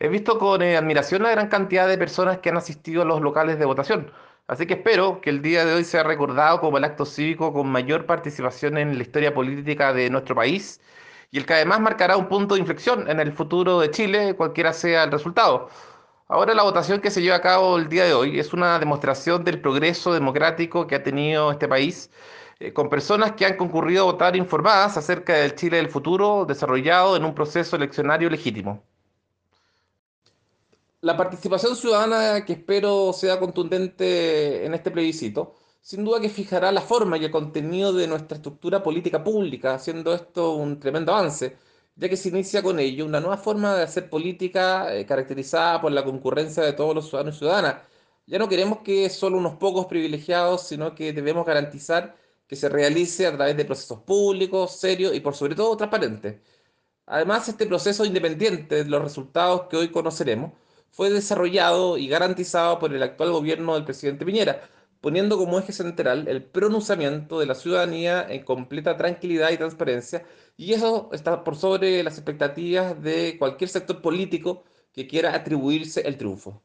He visto con eh, admiración la gran cantidad de personas que han asistido a los locales de votación, así que espero que el día de hoy sea recordado como el acto cívico con mayor participación en la historia política de nuestro país y el que además marcará un punto de inflexión en el futuro de Chile, cualquiera sea el resultado. Ahora la votación que se lleva a cabo el día de hoy es una demostración del progreso democrático que ha tenido este país, eh, con personas que han concurrido a votar informadas acerca del Chile del futuro desarrollado en un proceso eleccionario legítimo. La participación ciudadana que espero sea contundente en este plebiscito, sin duda que fijará la forma y el contenido de nuestra estructura política pública, haciendo esto un tremendo avance, ya que se inicia con ello una nueva forma de hacer política eh, caracterizada por la concurrencia de todos los ciudadanos y ciudadanas. Ya no queremos que solo unos pocos privilegiados, sino que debemos garantizar que se realice a través de procesos públicos, serios y por sobre todo transparentes. Además, este proceso independiente de los resultados que hoy conoceremos, fue desarrollado y garantizado por el actual gobierno del presidente Piñera, poniendo como eje central el pronunciamiento de la ciudadanía en completa tranquilidad y transparencia, y eso está por sobre las expectativas de cualquier sector político que quiera atribuirse el triunfo.